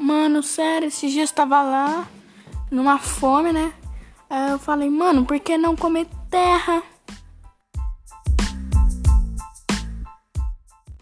Mano, sério, esses dias tava lá, numa fome, né? Aí eu falei, mano, por que não comer terra?